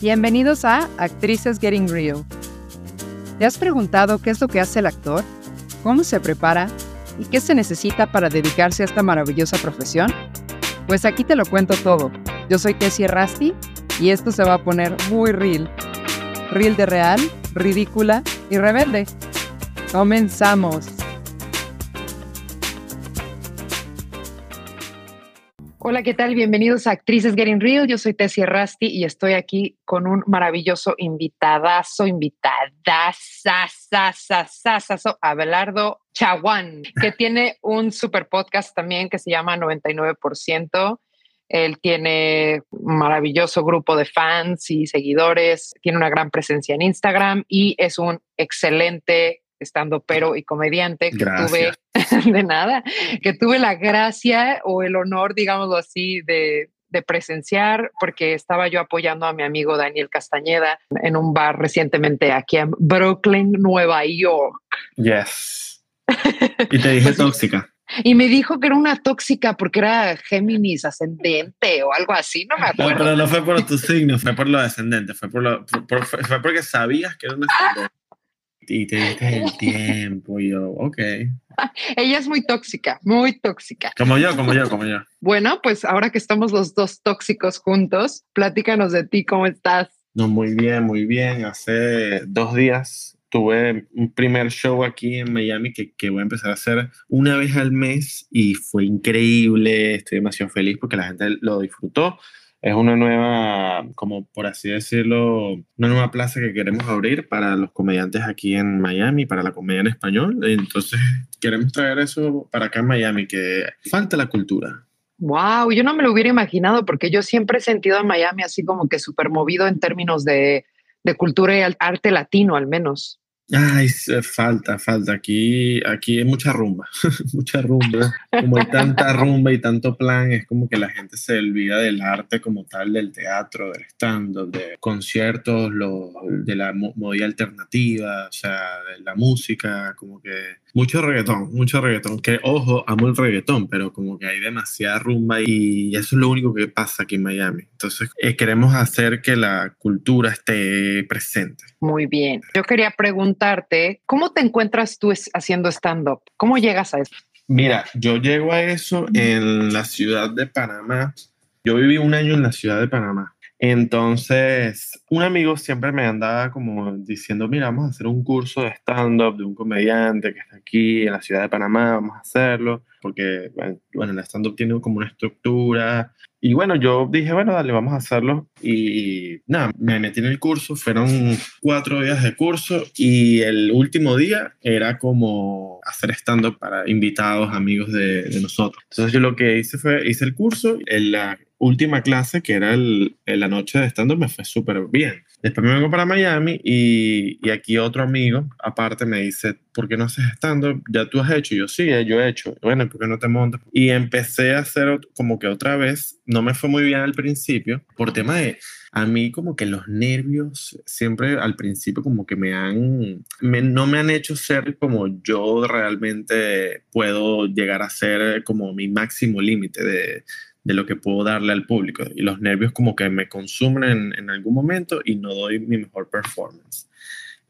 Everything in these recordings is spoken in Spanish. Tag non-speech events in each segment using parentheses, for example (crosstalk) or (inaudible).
Bienvenidos a Actrices Getting Real. ¿Te has preguntado qué es lo que hace el actor? ¿Cómo se prepara? ¿Y qué se necesita para dedicarse a esta maravillosa profesión? Pues aquí te lo cuento todo. Yo soy Tessie Rasti y esto se va a poner muy real. Real de real, ridícula y rebelde. Comenzamos. Hola, ¿qué tal? Bienvenidos a Actrices Getting Real. Yo soy Tessie Rasti y estoy aquí con un maravilloso invitadazo, invitadazo, Abelardo Chaguán, que tiene un super podcast también que se llama 99%. Él tiene un maravilloso grupo de fans y seguidores, tiene una gran presencia en Instagram y es un excelente estando pero y comediante que tuve (laughs) de nada, que tuve la gracia o el honor, digámoslo así, de, de presenciar porque estaba yo apoyando a mi amigo Daniel Castañeda en un bar recientemente aquí en Brooklyn, Nueva York. Yes. Y te dije tóxica. Y me dijo que era una tóxica porque era Géminis ascendente o algo así, no me acuerdo. No, pero no fue por tu signo, fue por lo descendente, fue, por lo, fue porque sabías que era una ascendente y te diste el tiempo. Y yo, ok. (laughs) Ella es muy tóxica, muy tóxica. Como yo, como yo, como yo. Bueno, pues ahora que estamos los dos tóxicos juntos, platícanos de ti, ¿cómo estás? No, muy bien, muy bien. Hace dos días tuve un primer show aquí en Miami que, que, voy a empezar a hacer una vez al mes y fue increíble. Estoy demasiado feliz porque la gente lo disfrutó es una nueva, como por así decirlo, una nueva plaza que queremos abrir para los comediantes aquí en Miami, para la comedia en español. Entonces, queremos traer eso para acá en Miami, que falta la cultura. Wow, yo no me lo hubiera imaginado porque yo siempre he sentido a Miami así como que súper movido en términos de, de cultura y arte latino, al menos. Ay, falta, falta. Aquí, aquí hay mucha rumba, (laughs) mucha rumba. Como hay tanta (laughs) rumba y tanto plan, es como que la gente se olvida del arte como tal, del teatro, del stand-up, de conciertos, lo, de la movida alternativa, o sea, de la música, como que mucho reggaetón, mucho reggaetón. Que ojo, amo el reggaetón, pero como que hay demasiada rumba y eso es lo único que pasa aquí en Miami. Entonces, eh, queremos hacer que la cultura esté presente. Muy bien. Yo quería preguntarte, ¿cómo te encuentras tú haciendo stand-up? ¿Cómo llegas a eso? Mira, yo llego a eso en la ciudad de Panamá. Yo viví un año en la ciudad de Panamá. Entonces, un amigo siempre me andaba como diciendo, mira, vamos a hacer un curso de stand-up de un comediante que está aquí en la ciudad de Panamá, vamos a hacerlo, porque, bueno, el stand-up tiene como una estructura. Y bueno, yo dije, bueno, dale, vamos a hacerlo. Y nada, me metí en el curso, fueron cuatro días de curso y el último día era como hacer stand-up para invitados, amigos de, nosotros. Entonces yo lo que hice fue, hice el curso, en la última clase, que era el, la noche de stand-up, me fue súper bien. Después me vengo para Miami y, y, aquí otro amigo, aparte, me dice, ¿por qué no haces stand-up? ¿Ya tú has hecho? Y yo, sí, yo he hecho. Bueno, ¿por qué no te montas? Y empecé a hacer como que otra vez, no me fue muy bien al principio, por tema de, a mí como que los nervios siempre al principio como que me han, no me han hecho ser como yo realmente puedo llegar a ser como mi máximo límite de de lo que puedo darle al público. Y los nervios como que me consumen en, algún momento y no doy mi mejor performance.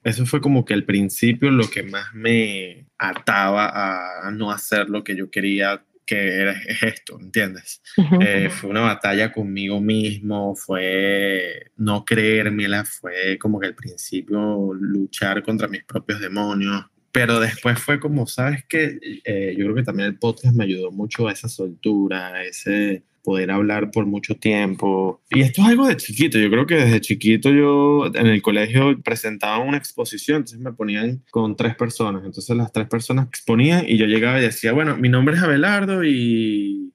Eso fue como que al principio lo que más me ataba a no hacer lo que yo quería que era esto, ¿entiendes? Eh, fue una batalla conmigo mismo, fue no creérmela, fue como que al principio luchar contra mis propios demonios, pero después fue como, ¿sabes qué? Eh, yo creo que también el podcast me ayudó mucho a esa soltura, a ese poder hablar por mucho tiempo. Y esto es algo de chiquito. Yo creo que desde chiquito yo en el colegio presentaba una exposición, entonces me ponían con tres personas. Entonces las tres personas exponían y yo llegaba y decía, bueno, mi nombre es Abelardo y,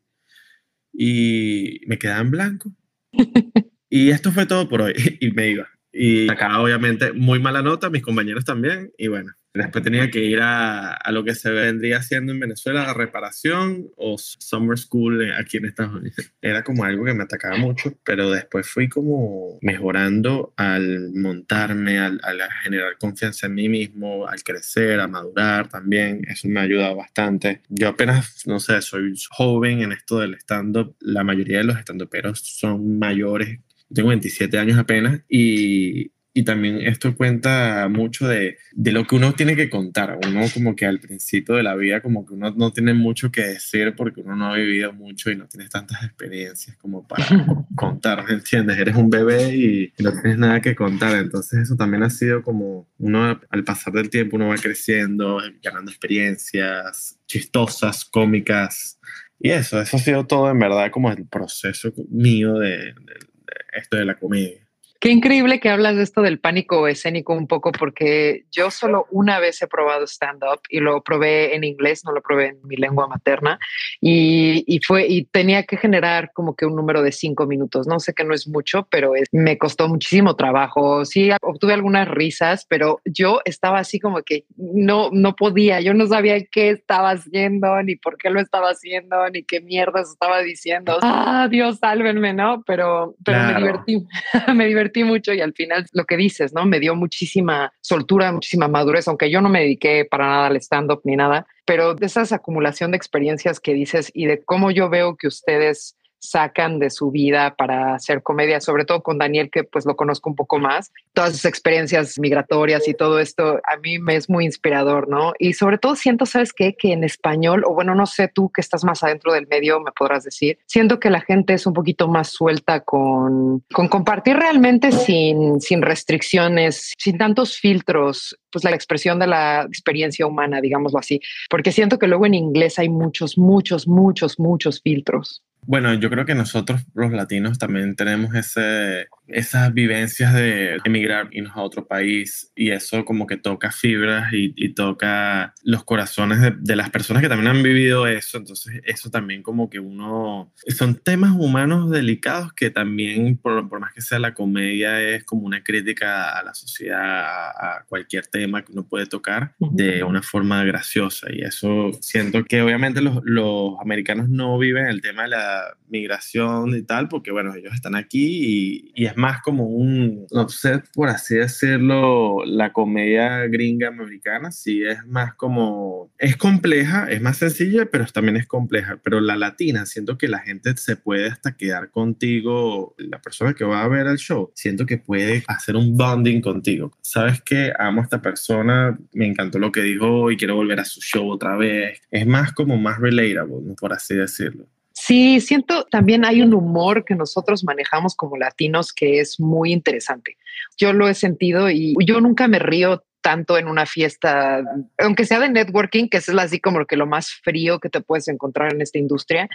y me quedaba en blanco. (laughs) y esto fue todo por hoy. (laughs) y me iba. Y acá obviamente muy mala nota, mis compañeros también. Y bueno, Después tenía que ir a, a, lo que se vendría haciendo en Venezuela, a reparación o summer school aquí en Estados Unidos. Era como algo que me atacaba mucho, pero después fui como mejorando al montarme, al, al generar confianza en mí mismo, al crecer, a madurar también. Eso me ha ayudado bastante. Yo apenas, no sé, soy joven en esto del stand-up. La mayoría de los stand-uperos son mayores tengo 27 años apenas y, y también esto cuenta mucho de, de, lo que uno tiene que contar. Uno como que al principio de la vida como que uno no tiene mucho que decir porque uno no ha vivido mucho y no tienes tantas experiencias como para (laughs) contar, ¿me entiendes? Eres un bebé y, no tienes nada que contar. Entonces eso también ha sido como uno al pasar del tiempo uno va creciendo, ganando experiencias chistosas, cómicas. Y eso, eso ha sido todo en verdad como el proceso mío de, de esto de la comedia. Qué increíble que hablas de esto del pánico escénico un poco, porque yo solo una vez he probado stand-up y lo probé en inglés, no lo probé en mi lengua materna, y, y, fue, y tenía que generar como que un número de cinco minutos. No sé que no es mucho, pero es, me costó muchísimo trabajo. Sí, obtuve algunas risas, pero yo estaba así como que no, no podía, yo no sabía qué estaba haciendo, ni por qué lo estaba haciendo, ni qué mierdas estaba diciendo. Ah, Dios, sálvenme, ¿no? Pero, pero claro. (laughs) me divertí, me divertí mucho y al final lo que dices, ¿no? Me dio muchísima soltura, muchísima madurez, aunque yo no me dediqué para nada al stand-up ni nada, pero de esas acumulación de experiencias que dices y de cómo yo veo que ustedes sacan de su vida para hacer comedia, sobre todo con Daniel, que pues lo conozco un poco más, todas sus experiencias migratorias y todo esto, a mí me es muy inspirador, ¿no? Y sobre todo siento, ¿sabes qué? Que en español, o bueno, no sé tú que estás más adentro del medio, me podrás decir, siento que la gente es un poquito más suelta con, con compartir realmente sin, sin restricciones, sin tantos filtros, pues la expresión de la experiencia humana, digámoslo así, porque siento que luego en inglés hay muchos, muchos, muchos, muchos filtros. Bueno, yo creo que nosotros los latinos también tenemos ese, esas vivencias de emigrar a otro país y eso como que toca fibras y, y toca los corazones de, de, las personas que también han vivido eso. Entonces eso también como que uno... Son temas humanos delicados que también, por, por más que sea la comedia, es como una crítica a la sociedad, a, cualquier tema que uno puede tocar de una forma graciosa. Y eso siento que obviamente los, los americanos no viven el tema de la migración y tal, porque bueno, ellos están aquí y, y, es más como un, no sé, por así decirlo, la comedia gringa americana, sí es más como, es compleja, es más sencilla, pero también es compleja, pero la latina, siento que la gente se puede hasta quedar contigo, la persona que va a ver el show, siento que puede hacer un bonding contigo. Sabes que amo a esta persona, me encantó lo que dijo y quiero volver a su show otra vez. Es más como más relatable, por así decirlo. Sí, siento también hay un humor que nosotros manejamos como latinos que es muy interesante. Yo lo he sentido y yo nunca me río tanto en una fiesta, aunque sea de networking, que es así como lo que lo más frío que te puedes encontrar en esta industria,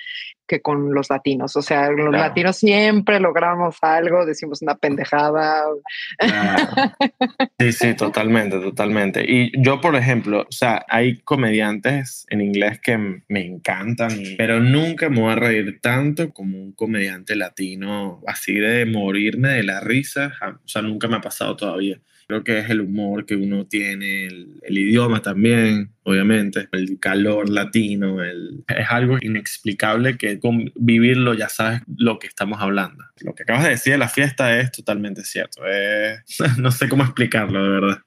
que con los latinos. O sea, los claro. latinos siempre logramos algo, decimos una pendejada. Claro. Sí, sí, totalmente, totalmente. Y yo, por ejemplo, o sea, hay comediantes en inglés que me encantan, pero nunca me voy a reír tanto como un comediante latino, así de morirme de la risa. O sea, nunca me ha pasado todavía. Creo que es el humor que uno tiene, el, el idioma también, obviamente, el calor latino, el, es algo inexplicable que con vivirlo ya sabes lo que estamos hablando. Lo que acabas de decir de la fiesta es totalmente cierto. Es, (laughs) no sé cómo explicarlo, de verdad.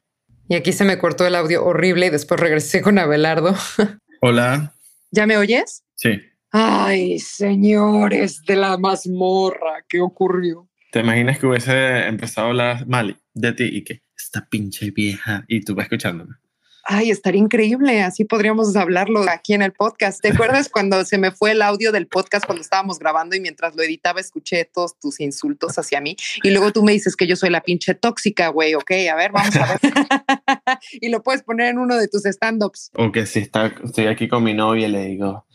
Y aquí se me cortó el audio horrible y después regresé con Abelardo. (laughs) Hola. ¿Ya me oyes? Sí. Ay, señores de la mazmorra, ¿qué ocurrió? ¿Te imaginas que hubiese empezado a hablar mal de ti y que esta pinche vieja y tú vas escuchándome? Ay, estaría increíble. Así podríamos hablarlo aquí en el podcast. ¿Te acuerdas (laughs) cuando se me fue el audio del podcast cuando estábamos grabando y mientras lo editaba escuché todos tus insultos hacia mí? Y luego tú me dices que yo soy la pinche tóxica, güey. Ok, a ver, vamos a ver. (laughs) y lo puedes poner en uno de tus stand-ups. O que si está, estoy aquí con mi novia y le digo,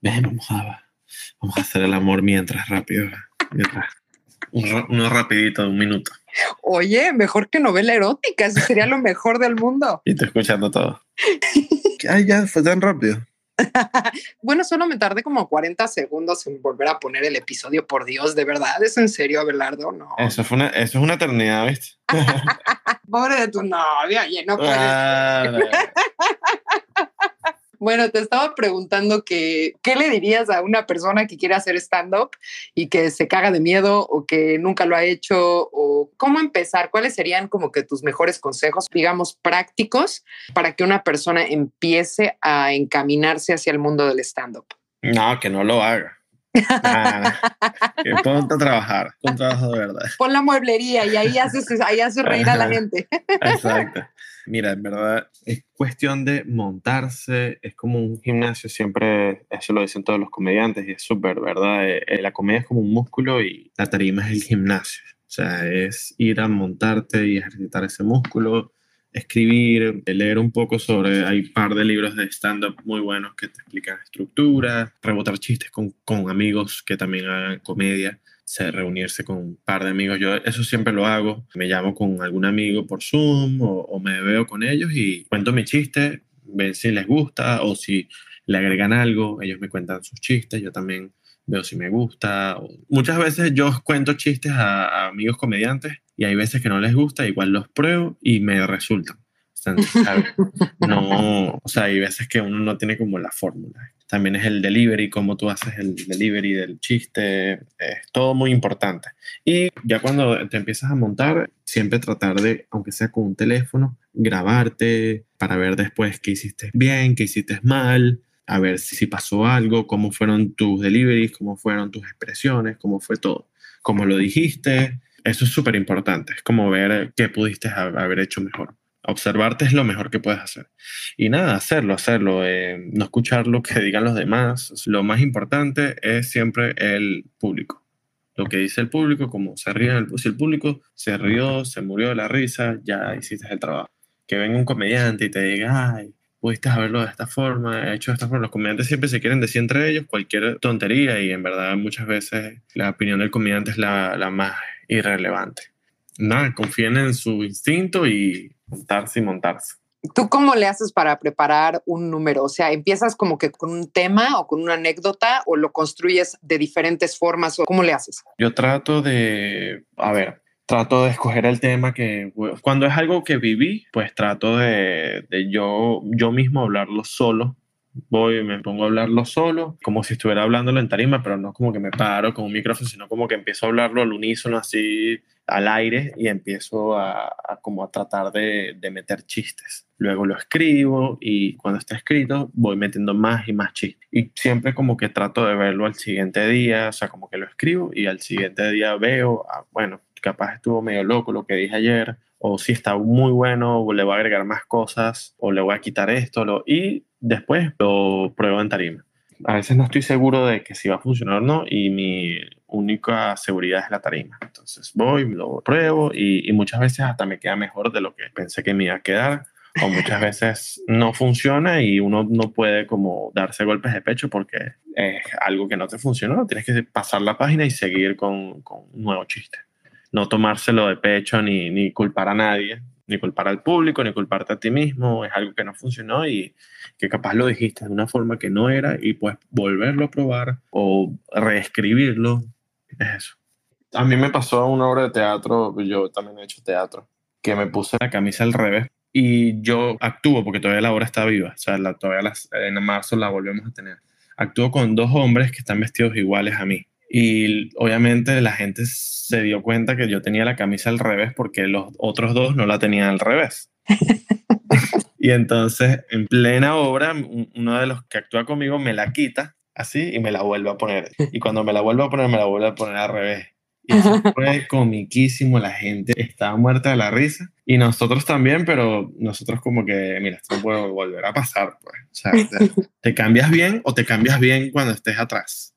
ven, vamos a, vamos a hacer el amor mientras rápido. Mientras uno rapidito de un minuto. Oye, mejor que novela erótica, eso sería lo mejor del mundo. (laughs) Y estoy escuchando todo. (laughs) Ay, ya fue tan rápido. (laughs) bueno, solo me tardé como 40 segundos en volver a poner el episodio, por Dios, de verdad, ¿es en serio, Abelardo? No. Eso, fue una, eso es una eternidad, ¿viste? Pobre de tu novia, oye, no puedes. Ah, Bueno, te estaba preguntando que, ¿qué le dirías a una persona que quiere hacer stand-up y que se caga de miedo o que nunca lo ha hecho? ¿O cómo empezar? ¿Cuáles serían como que tus mejores consejos, digamos, prácticos para que una persona empiece a encaminarse hacia el mundo del stand-up? No, que no lo haga. Ah, ponte a trabajar, un trabajo de verdad. Pon la mueblería y ahí haces, ahí haces reír a la gente. Exacto. Mira, en verdad es cuestión de montarse, es como un gimnasio, siempre, eso lo dicen todos los comediantes y es súper, ¿verdad? Eh, eh, la comedia es como un músculo y la tarima es el gimnasio. O sea, es ir a montarte y ejercitar ese músculo, escribir, leer un poco sobre, hay un par de libros de stand-up muy buenos que te explican estructura, rebotar chistes con, con amigos que también hagan comedia reunirse con un par de amigos. Yo eso siempre lo hago. Me llamo con algún amigo por Zoom o, me veo con ellos y cuento mi chiste, ven si les gusta o si le agregan algo. Ellos me cuentan sus chistes, yo también veo si me gusta. Muchas veces yo cuento chistes a, amigos comediantes y hay veces que no les gusta, igual los pruebo y me resultan. (laughs) no, o sea, hay veces que uno no tiene como la fórmula también es el delivery, cómo tú haces el delivery del chiste, es todo muy importante. Y ya cuando te empiezas a montar, siempre tratar de, aunque sea con un teléfono, grabarte para ver después qué hiciste bien, qué hiciste mal, a ver si pasó algo, cómo fueron tus deliveries, cómo fueron tus expresiones, cómo fue todo, cómo lo dijiste. Eso es súper importante, es como ver qué pudiste haber hecho mejor. Observarte es lo mejor que puedes hacer. Y nada, hacerlo, hacerlo, eh, no escuchar lo que digan los demás. Lo más importante es siempre el público. Lo que dice el público, como se ríe, el, si el público se rió, se murió de la risa, ya hiciste el trabajo. Que venga un comediante y te diga, ay, pudiste haberlo de esta forma, hecho de esta forma. Los comediantes siempre se quieren decir entre ellos cualquier tontería y en verdad muchas veces la opinión del comediante es la, la más irrelevante. Nada, confíen en su instinto y montarse y montarse. ¿Tú cómo le haces para preparar un número? O sea, ¿empiezas como que con un tema o con una anécdota o lo construyes de diferentes formas o cómo le haces? Yo trato de, a ver, trato de escoger el tema que, cuando es algo que viví, pues trato de, de yo, yo mismo hablarlo solo voy, me pongo a hablarlo solo, como si estuviera hablándolo en tarima, pero no como que me paro con un micrófono, sino como que empiezo a hablarlo al unísono, así al aire, y empiezo a, como a tratar de, de, meter chistes. Luego lo escribo y cuando está escrito voy metiendo más y más chistes. Y siempre como que trato de verlo al siguiente día, o sea, como que lo escribo y al siguiente día veo, ah, bueno, capaz estuvo medio loco lo que dije ayer, o si está muy bueno, o le voy a agregar más cosas, o le voy a quitar esto, lo, y después lo pruebo en tarima. A veces no estoy seguro de que si va a funcionar o no, y mi única seguridad es la tarima. Entonces voy, lo pruebo, y, y muchas veces hasta me queda mejor de lo que pensé que me iba a quedar o muchas veces no funciona y uno no puede como darse golpes de pecho porque es algo que no te funcionó. Tienes que pasar la página y seguir con, con un nuevo chiste no tomárselo de pecho ni, ni culpar a nadie, ni culpar al público, ni culparte a ti mismo, es algo que no funcionó y que capaz lo dijiste de una forma que no era y pues volverlo a probar o reescribirlo, es eso. A mí me pasó una obra de teatro, yo también he hecho teatro, que me puse la camisa al revés y yo actúo porque todavía la obra está viva, o sea, la, todavía en marzo la volvemos a tener. Actúo con dos hombres que están vestidos iguales a mí y obviamente la gente se dio cuenta que yo tenía la camisa al revés porque los otros dos no la tenían al revés. (laughs) y entonces, en plena obra, uno de los que actúa conmigo me la quita así y me la vuelve a poner. Y cuando me la vuelve a poner, me la vuelve a poner al revés. Y eso fue comiquísimo, la gente estaba muerta de la risa y nosotros también, pero nosotros como que, mira, esto no puede volver a pasar, pues. O sea, (laughs) te cambias bien o te cambias bien cuando estés atrás.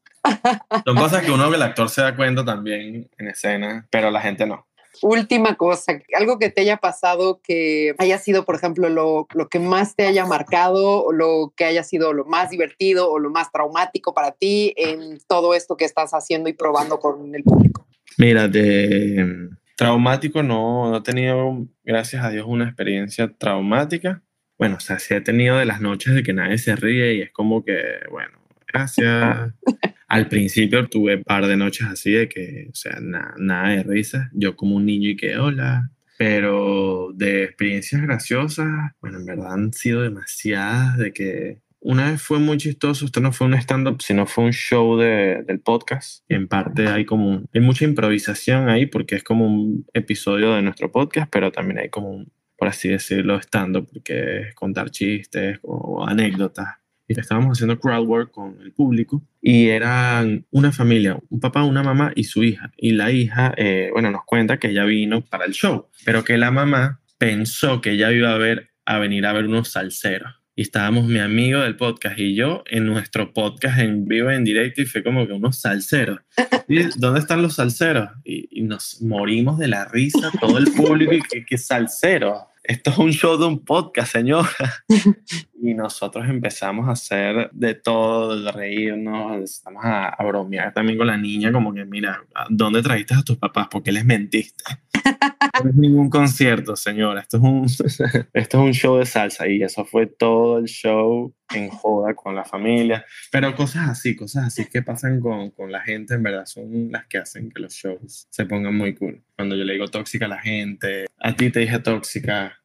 Son cosas que uno, el actor, se da cuenta también en escena, pero la gente no. Última cosa, algo que te haya pasado que haya sido, por ejemplo, lo, lo, que más te haya marcado, o lo que haya sido lo más divertido o lo más traumático para ti en todo esto que estás haciendo y probando con el público. Mira, de traumático no, no he tenido, gracias a Dios, una experiencia traumática. Bueno, o sea, sí he tenido de las noches de que nadie se ríe y es como que, bueno, gracias. (laughs) Al principio tuve par de noches así de que, o sea, nada de risa. Yo como un niño y que, hola. Pero de experiencias graciosas, bueno, en verdad han sido demasiadas de que una vez fue muy chistoso, esto no fue un stand-up, sino fue un show de, del podcast. En parte hay como, hay mucha improvisación ahí porque es como un episodio de nuestro podcast, pero también hay como un, por así decirlo, stand-up, porque es contar chistes o anécdotas estábamos haciendo crowdwork con el público y eran una familia, un papá, una mamá y su hija. Y la hija, eh, bueno, nos cuenta que ella vino para el show, pero que la mamá pensó que ella iba a, ver, a venir a ver unos salseros y estábamos mi amigo del podcast y yo en nuestro podcast en vivo, en directo, y fue como que unos salseros. ¿Y ¿Dónde están los salseros? Y, nos morimos de la risa, todo el público, y que, que salseros. Esto es un show de un podcast, señora. (laughs) y nosotros empezamos a hacer de todo, de reírnos, empezamos a, a bromear también con la niña, como que, mira, ¿dónde trajiste a tus papás? ¿Por qué les mentiste? (laughs) no es ningún concierto, señora. Esto es, un, (laughs) esto es un show de salsa y eso fue todo el show en joda con la familia. Pero cosas así, cosas así que pasan con, con la gente, en verdad, son las que hacen que los shows se pongan muy cool. Cuando yo le digo tóxica a la gente, a ti te dije tóxica.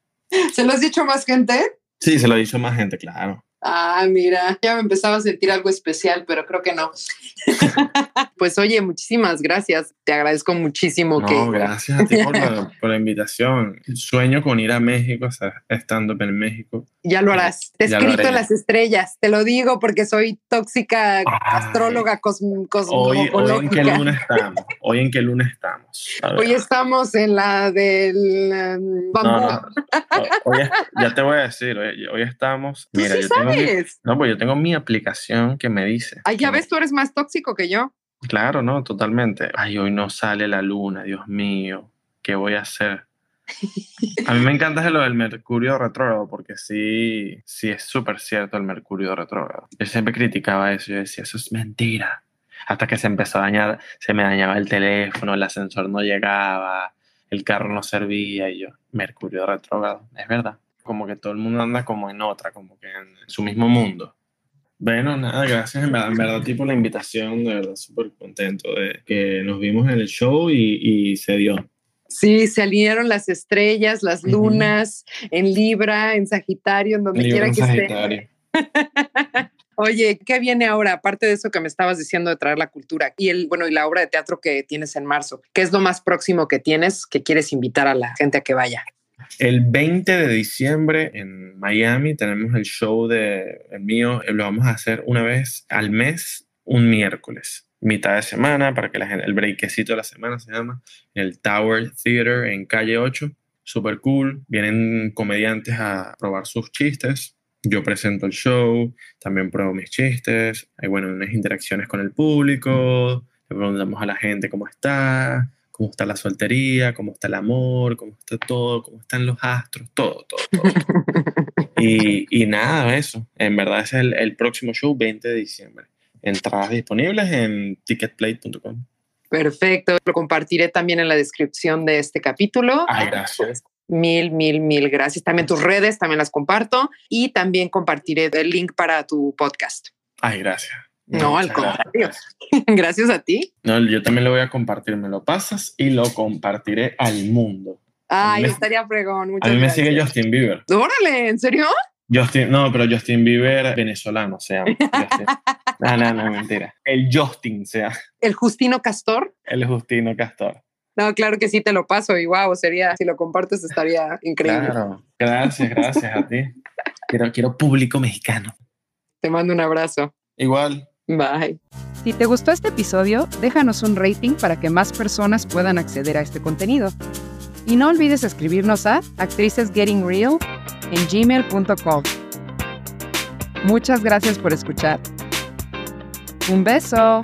¿Se lo has dicho más gente? Sí, se lo ha dicho más gente, claro. Ah, mira, ya me empezaba a sentir algo especial, pero creo que no. (laughs) pues oye, muchísimas gracias. Te agradezco muchísimo no, que... Gracias a ti por la, (laughs) por la, invitación. Sueño con ir a México, o sea, estando en México. Ya lo harás. Te he escrito en las estrellas, te lo digo porque soy tóxica Ay. astróloga cosmológica. Hoy, hoy, en qué luna estamos. Hoy en qué luna estamos. Hoy estamos en la del um, no, no. Hoy, ya te voy a decir, hoy, hoy estamos. Mira, sí yo tengo mi, no, pues yo tengo mi aplicación que me dice. Ay, ya ves, tú eres más tóxico que yo. Claro, no, totalmente. Ay, hoy no sale la luna, Dios mío, ¿qué voy a hacer? A mí me encanta lo del Mercurio retrógrado porque sí, sí es súper cierto el Mercurio retrógrado. Yo siempre criticaba eso, yo decía, eso es mentira. Hasta que se empezó a dañar, se me dañaba el teléfono, el ascensor no llegaba, el carro no servía y yo, Mercurio retrógrado, es verdad. Como que todo el mundo anda como en otra, como que en su mismo mundo. Bueno, nada, gracias en verdad, en verdad tipo la invitación, de verdad súper contento de que nos vimos en el show y, y se dio. Sí, se alinearon las estrellas, las lunas, uh -huh. en Libra, en Sagitario, en donde Libra quiera en que Sagitario. esté. (laughs) Oye, ¿qué viene ahora? Aparte de eso que me estabas diciendo de traer la cultura y el, bueno, y la obra de teatro que tienes en marzo, ¿qué es lo más próximo que tienes que quieres invitar a la gente a que vaya? El 20 de diciembre en Miami tenemos el show de el mío, lo vamos a hacer una vez al mes, un miércoles, mitad de semana, para que la gente, el breakcito de la semana se llama, en el Tower Theater en calle 8, super cool, vienen comediantes a probar sus chistes, yo presento el show, también pruebo mis chistes, hay bueno, unas interacciones con el público, le preguntamos a la gente cómo está, cómo está la soltería, cómo está el amor, cómo está todo, cómo están los astros, todo, todo, todo. (laughs) y, y, nada, eso. En verdad es el, el, próximo show, 20 de diciembre. Entradas disponibles en ticketplate.com. Perfecto, lo compartiré también en la descripción de este capítulo. Ay, gracias. Mil, mil, mil gracias. También tus redes, también las comparto y también compartiré el link para tu podcast. Ay, gracias. No, al contrario. (laughs) Gracias. a ti. No, yo también lo voy a compartir. Me lo pasas y lo compartiré al mundo. Ay, me, estaría fregón. Muchas a mí gracias. me sigue Justin Bieber. Órale, ¿en serio? Justin, no, pero Justin Bieber venezolano, o sea. no, no, no, mentira. El Justin, sea. ¿El Justino Castor? El Justino Castor. No, claro que sí, te lo paso y wow, sería, si lo compartes estaría increíble. Claro, gracias, gracias a ti. Quiero, quiero público mexicano. Te mando un abrazo. Igual. Bye. Si te gustó este episodio, déjanos un rating para que más personas puedan acceder a este contenido. Y no olvides escribirnos a actricesgettingreal en gmail.com. Muchas gracias por escuchar. Un beso.